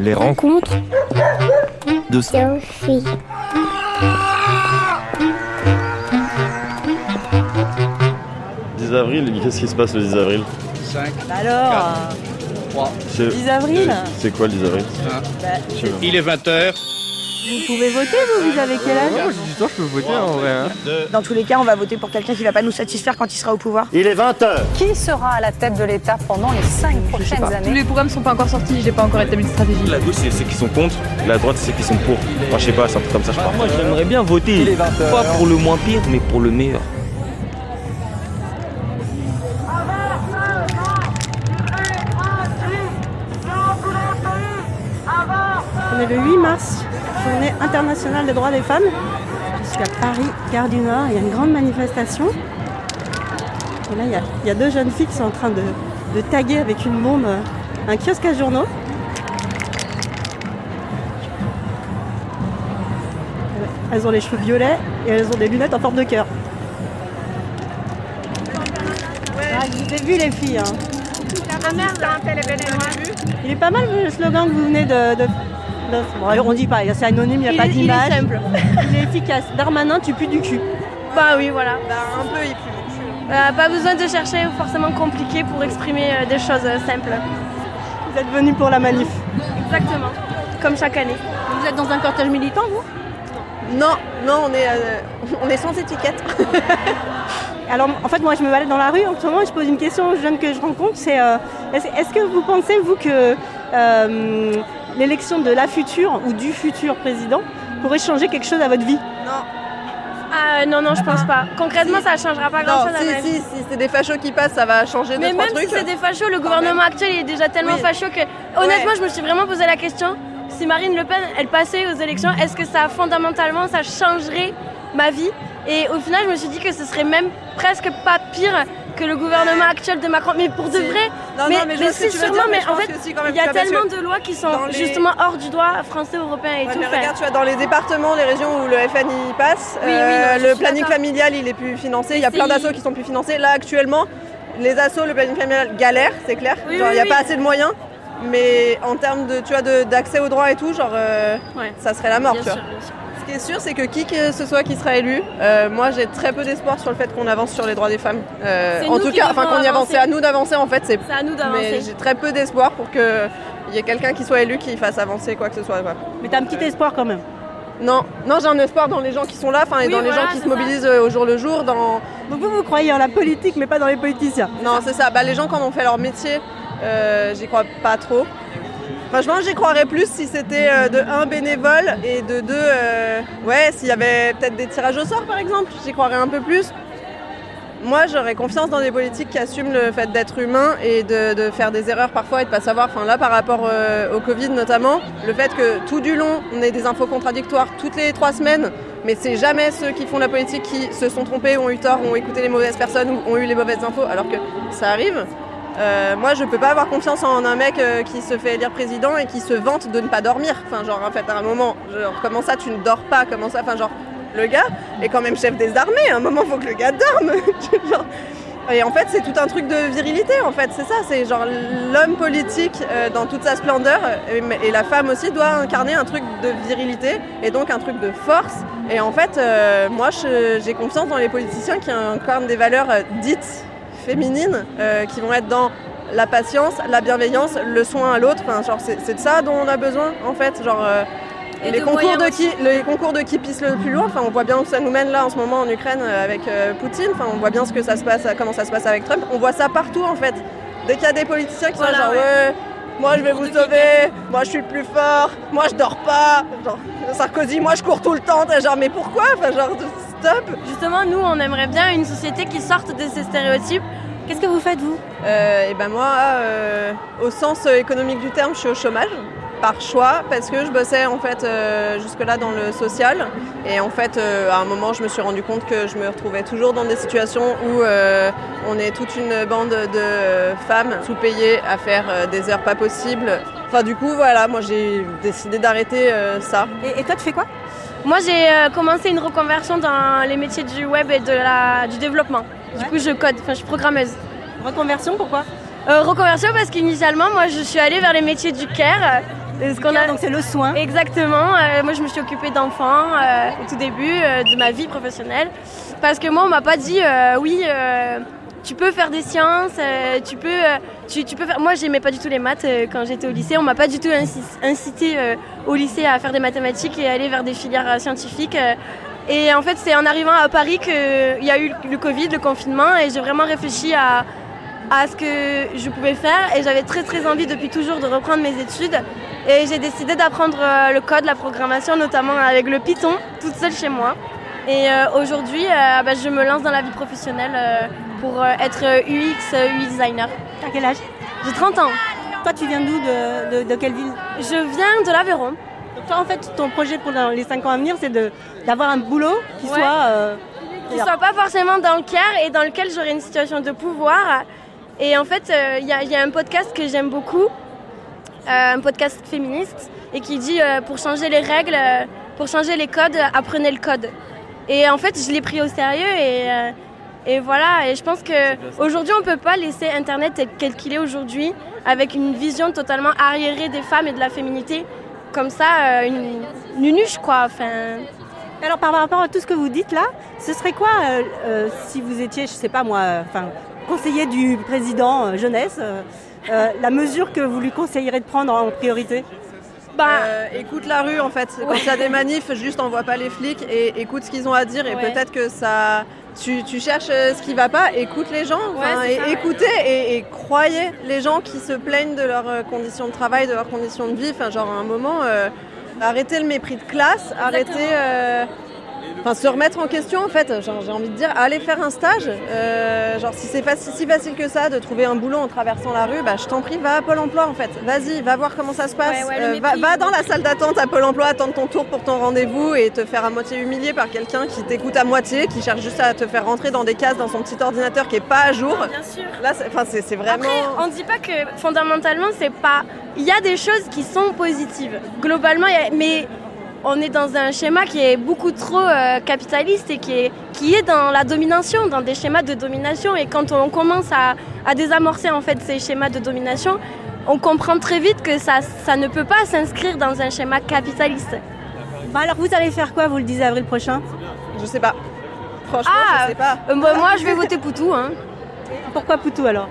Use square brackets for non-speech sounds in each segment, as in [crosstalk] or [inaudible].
Les rencontres de Sophie. 10 avril, qu'est-ce qui se passe le 10 avril Alors, C'est 10 avril c'est quoi le 10 avril. Il est 20h. Vous pouvez voter, vous Vous avez quel âge Moi j'ai du temps, je peux voter en vrai. hein. Dans tous les cas, on va voter pour quelqu'un qui va pas nous satisfaire quand il sera au pouvoir. Il est 20h Qui sera à la tête de l'État pendant les cinq prochaines Tous années les programmes sont pas encore sortis, j'ai pas encore établi de stratégie. La gauche, c'est ceux qui sont contre, la droite, c'est ceux qui sont pour. Moi, je sais pas, c'est un truc comme ça, je crois. Moi j'aimerais bien voter. Pas pour le moins pire, mais pour le meilleur. On est le 8 mars, journée internationale des droits des femmes. Jusqu'à Paris, Gare du Nord, il y a une grande manifestation. Et là, il y a, il y a deux jeunes filles qui sont en train de, de taguer avec une bombe euh, un kiosque à journaux. Elles ont les cheveux violets et elles ont des lunettes en forme de cœur. Ah, je vous ai vu les filles. hein. Il est pas mal le slogan que vous venez de. de- bon, on dit pas, c'est anonyme, il n'y a Il pas est- il est d'image. simple. [laughs] Il est efficace. Darmanin, tu pues du cul. Bah oui, voilà. un peu, il Euh, pas besoin de chercher forcément compliqué pour exprimer euh, des choses euh, simples. Vous êtes venu pour la manif. Exactement. Comme chaque année. Vous êtes dans un cortège militant, vous? Non, non, on est, euh, [laughs] on est sans étiquette. [laughs] Alors, en fait, moi, je me balade dans la rue en ce moment. Je pose une question aux jeunes que je rencontre. C'est euh, est-ce que vous pensez, vous, que euh, l'élection de la future ou du futur président pourrait changer quelque chose à votre vie Non, Ah non, non, je pense pas. Concrètement, ça changera pas grand non, chose à si, vie. si, si c'est des fachos qui passent, ça va changer Mais deux, même trois si c'est des fachos, le gouvernement actuel est déjà tellement Oui. facho que honnêtement, je me suis vraiment posé la question si Marine Le Pen elle passait aux élections, est-ce que ça fondamentalement ça changerait ma vie? Et au final, je me suis dit que ce serait même presque pas pire que le gouvernement actuel de Macron. Mais pour de Si. vrai, Non, mais, non, si, sûrement, dire, mais en fait, il y a tellement de lois qui sont les- justement hors du droit français, européen et Ouais, tout. mais regarde, tu vois, dans les départements, les régions où le FNI passe, Oui, oui, euh, non, le planning familial, il est plus financé. Il y a plein d'assos qui sont plus financés. Là, actuellement, les assos, le planning familial galère, c'est clair. Il n'y a pas assez de moyens. Mais en termes de, tu vois, d'accès aux droits et tout, genre, euh, Ouais. ça serait la mort, Bien tu vois. sûr, bien sûr. Ce qui est sûr, c'est que qui que ce soit qui sera élu, euh, moi j'ai très peu d'espoir sur le fait qu'on avance sur les droits des femmes. Euh, en tout cas, enfin qu'on y avance, c'est à nous d'avancer en fait. C'est à nous mais d'avancer. j'ai très peu d'espoir pour qu'il y ait quelqu'un qui soit élu qui fasse avancer quoi que ce soit. quoi. Mais t'as un petit espoir quand même. Non, non, j'ai un espoir dans les gens qui sont là, enfin, et Oui, dans les voilà, gens qui se mobilisent euh, au jour le jour. Dans... Donc vous, vous croyez en la politique, mais pas dans les politiciens. Non, c'est ça. Bah, les gens quand on fait leur métier, euh, j'y crois pas trop. Franchement, j'y croirais plus si c'était euh, de un bénévole et de deux, euh, ouais, s'il y avait peut-être des tirages au sort par exemple, j'y croirais un peu plus. Moi, j'aurais confiance dans des politiques qui assument le fait d'être humain et de, faire des erreurs parfois et de pas savoir. Enfin là, par rapport euh, au Covid notamment, le fait que tout du long, on ait des infos contradictoires toutes les trois semaines, mais c'est jamais ceux qui font la politique qui se sont trompés, ont eu tort, ont écouté les mauvaises personnes ou ont eu les mauvaises infos, alors que ça arrive. Euh, moi, je peux pas avoir confiance en un mec euh, qui se fait élire président et qui se vante de ne pas dormir. Enfin, genre, en fait, à un moment, genre, comment ça, tu ne dors pas? Comment ça? Enfin, genre, le gars est quand même chef des armées. À un moment, faut que le gars dorme. [laughs] Et en fait, c'est tout un truc de virilité, en fait, c'est ça. C'est genre l'homme politique euh, dans toute sa splendeur et, la femme aussi doit incarner un truc de virilité et donc un truc de force. Et en fait, moi, j'ai confiance dans les politiciens qui incarnent des valeurs dites féminines, euh, qui vont être dans la patience, la bienveillance, le soin à l'autre. Enfin, genre, c'est de ça dont on a besoin, en fait. Genre, euh, Et les de concours de, qui, les concours de qui pisse le plus loin, enfin, on voit bien où ça nous mène là en ce moment en Ukraine euh, avec euh, Poutine, enfin, on voit bien ce que ça se passe, comment ça se passe avec Trump. On voit ça partout en fait. Dès qu'il y a des politiciens qui Voilà, sont genre ouais. ouais, moi je vais vous sauver, moi je suis le plus fort, moi je dors pas, genre Sarkozy, moi je cours tout le temps, genre mais pourquoi? Enfin genre Justement, nous, on aimerait bien une société qui sorte de ces stéréotypes. Qu'est-ce que vous faites, vous? Euh, et ben moi, euh, au sens euh, économique du terme, je suis au chômage par choix parce que je bossais en fait euh, jusque-là dans le social et en fait euh, à un moment je me suis rendu compte que je me retrouvais toujours dans des situations où euh, on est toute une bande de femmes sous-payées à faire des heures pas possibles. Enfin du coup voilà, moi j'ai décidé d'arrêter ça. et, et toi, tu fais quoi? Moi, j'ai euh, commencé une reconversion dans les métiers du web et de la, du développement. Du Ouais. coup, je code, enfin, je suis programmeuse. Reconversion, pourquoi Euh, reconversion parce qu'initialement, moi, je suis allée vers les métiers du care. Et ce qu'on a- Donc c'est le soin. Exactement. Euh, moi, je me suis occupée d'enfants euh, au tout début euh, de ma vie professionnelle. Parce que moi, on m'a pas dit, euh, oui, euh, tu peux faire des sciences, euh, tu peux, euh, tu, peux faire. Moi, j'aimais pas du tout les mates euh, quand j'étais au lycée. On m'a pas du tout inci- incité au lycée à faire des mathématiques et aller vers des filières scientifiques. et en fait, c'est en arrivant à Paris qu'il y a eu le Covid, le confinement, et j'ai vraiment réfléchi à, à ce que je pouvais faire et j'avais très très envie depuis toujours de reprendre mes études et j'ai décidé d'apprendre le code, la programmation notamment avec le Python toute seule chez moi et aujourd'hui bah, je me lance dans la vie professionnelle pour euh, être UX, euh, UI designer. T'as quel âge? J'ai 30 ans. Toi, tu viens d'où de, de- de quelle ville? Je viens de l'Aveyron. Donc toi, en fait, ton projet pour les 5 ans à venir, c'est d'avoir un boulot qui Ouais. soit... euh, qui soit pas forcément dans le Caire et dans lequel j'aurai une situation de pouvoir. Et en fait, euh, il y, a- il y a un podcast que j'aime beaucoup, euh, un podcast féministe, et qui dit euh, pour changer les règles, euh, pour changer les codes, euh, apprenez le code. Et en fait, je l'ai pris au sérieux et, euh, et voilà. Et je pense que aujourd'hui, on peut pas laisser Internet tel quel qu'il est aujourd'hui, avec une vision totalement arriérée des femmes et de la féminité, comme ça, euh, une, une nunuche quoi. Enfin, Alors par rapport à tout ce que vous dites là, ce serait quoi euh, euh, si vous étiez, je sais pas moi, euh, enfin conseiller du président euh, jeunesse, euh, euh, la mesure que vous lui conseillerez de prendre en priorité? Bah, Euh, écoute la rue en fait. Quand il y a des manifs, juste envoie pas les flics et écoute ce qu'ils ont à dire et Ouais. peut-être que ça. Tu, tu cherches euh, ce qui va pas, écoute les gens, enfin, c'est et ça, ouais. écoutez et, et croyez les gens qui se plaignent de leurs euh, conditions de travail, de leurs conditions de vie. Enfin, genre à un moment, euh, arrêtez le mépris de classe, arrêtez. euh, Enfin, se remettre en question en fait, genre, j'ai envie de dire, aller faire un stage. Euh, genre, si c'est faci- si facile que ça de trouver un boulot en traversant la rue, bah, je t'en prie, va à Pôle emploi en fait. Vas-y, va voir comment ça se passe. Ouais, ouais, le Euh, va, mépris, va le dans la salle d'attente à Pôle emploi, attendre ton tour pour ton rendez-vous et te faire à moitié humilier par quelqu'un qui t'écoute à moitié, qui cherche juste à te faire rentrer dans des cases dans son petit ordinateur qui est pas à jour. bien sûr. Là, c'est c'est- vraiment. Après, on dit pas que fondamentalement c'est pas. Il y a des choses qui sont positives. Globalement, y a- mais on est dans un schéma qui est beaucoup trop euh, capitaliste et qui est, qui est dans la domination, dans des schémas de domination. Et quand on commence à, à désamorcer en fait ces schémas de domination, on comprend très vite que ça, ça ne peut pas s'inscrire dans un schéma capitaliste. Bah alors vous allez faire quoi vous le 10 avril prochain? Je sais pas. Franchement, Ah, je sais pas. Euh, moi, moi, je vais voter Poutou. Hein. Pourquoi Poutou alors?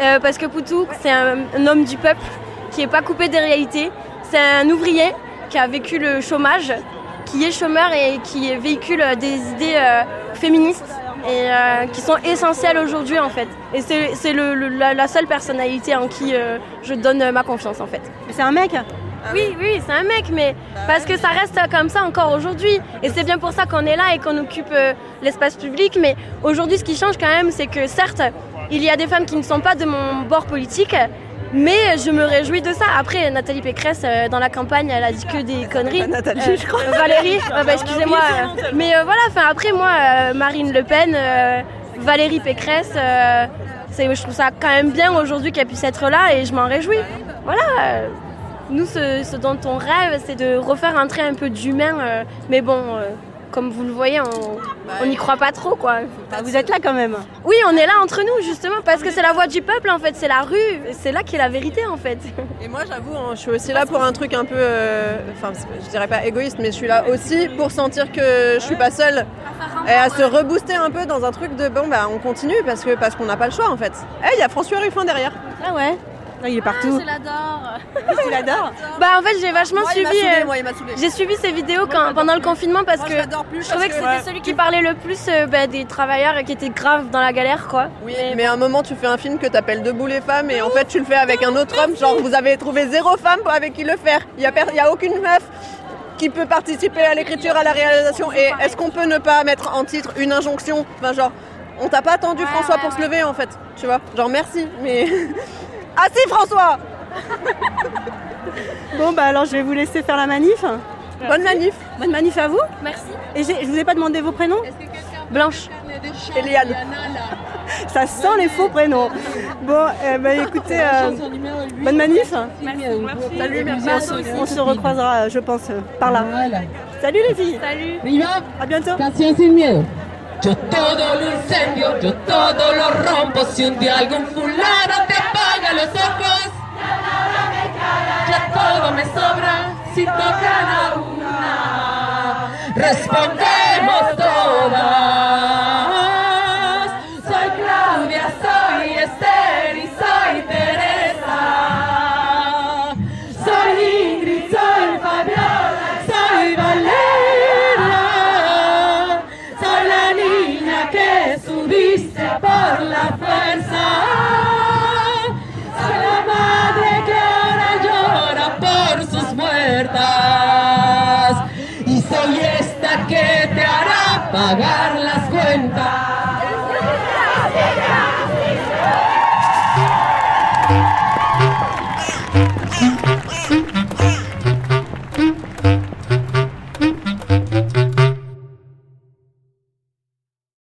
Euh, parce que Poutou, c'est un, un homme du peuple qui n'est pas coupé des réalités. C'est un ouvrier qui a vécu le chômage, qui est chômeur et qui véhicule euh, des idées euh, féministes et euh, qui sont essentielles aujourd'hui en fait. Et c'est c'est le- le- la, la seule personnalité en qui euh, je donne euh, ma confiance en fait. C'est un mec? Oui, oui, c'est un mec, mais parce que ça reste comme ça encore aujourd'hui. Et c'est bien pour ça qu'on est là et qu'on occupe euh, l'espace public. Mais aujourd'hui, ce qui change quand même, c'est que certes, il y a des femmes qui ne sont pas de mon bord politique, mais je me réjouis de ça. Après, Nathalie Pécresse, euh, dans la campagne, elle a dit que des conneries. Nathalie, Euh, je crois. euh, Valérie, [laughs] euh, bah, excusez-moi. euh, mais euh, voilà, enfin après, moi, euh, Marine Le Pen, euh, Valérie Pécresse, euh, c'est- je trouve ça quand même bien aujourd'hui qu'elle puisse être là et je m'en réjouis. Voilà. euh, nous, ce, ce dont on rêve, c'est de refaire entrer un peu d'humain. euh, mais bon, euh, comme vous le voyez, on n'y croit pas trop, quoi. Bah, Vous êtes là quand même. Oui, on est là entre nous, justement, parce que c'est la voix du peuple, en fait. C'est la rue. C'est là qu'est la vérité, en fait. [laughs] Et moi, j'avoue, hein, je suis aussi là pour un truc un peu, euh, enfin, je dirais pas égoïste, mais je suis là aussi pour sentir que je suis pas seule et à se rebooster un peu dans un truc de bon, bah, on continue parce que parce qu'on n'a pas le choix en fait. Eh, il y a François Ruffin derrière. Ah ouais Ah, Il est partout. l'adore. [laughs] Tu l'adores Bah, en fait, j'ai vachement Moi, il m'a suivi. euh, moi, il m'a saoulé. J'ai suivi ces vidéos quand, pendant le confinement parce Moi, que je je trouvais que c'était celui qui parlait le plus euh, bah, des travailleurs qui étaient graves dans la galère, quoi. Oui, mais à un moment, tu fais un film que t'appelles Debout les femmes et en fait, tu le fais avec un autre homme. Genre, vous avez trouvé zéro femme avec qui le faire. Il y a, y a aucune meuf qui peut participer à l'écriture, à la réalisation. Et est-ce qu'on peut ne pas mettre en titre une injonction? Enfin, genre, on t'a pas attendu Ouais, François ouais, pour se lever en fait. Tu vois? Genre, merci, mais. [laughs] ah si, François [laughs] Bon bah alors je vais vous laisser faire la manif. Bonne manif, Bonne manif à vous. Merci. Et je vous ai pas demandé vos prénoms Blanche. Eliane. [laughs] Ça sent les faux prénoms. Bon, eh ben, écoutez, euh, bonne manif. Salut, merci. On se, on se recroisera, je pense, par là. Salut les filles. Salut. Arriba, À bientôt. canción sin miedo. Yo todo lo incendio, yo todo lo rompo. Si un día algún fulano te a los ojos, ya todo me sobra si tocan a una. Respondemos todas. pagar las cuentas.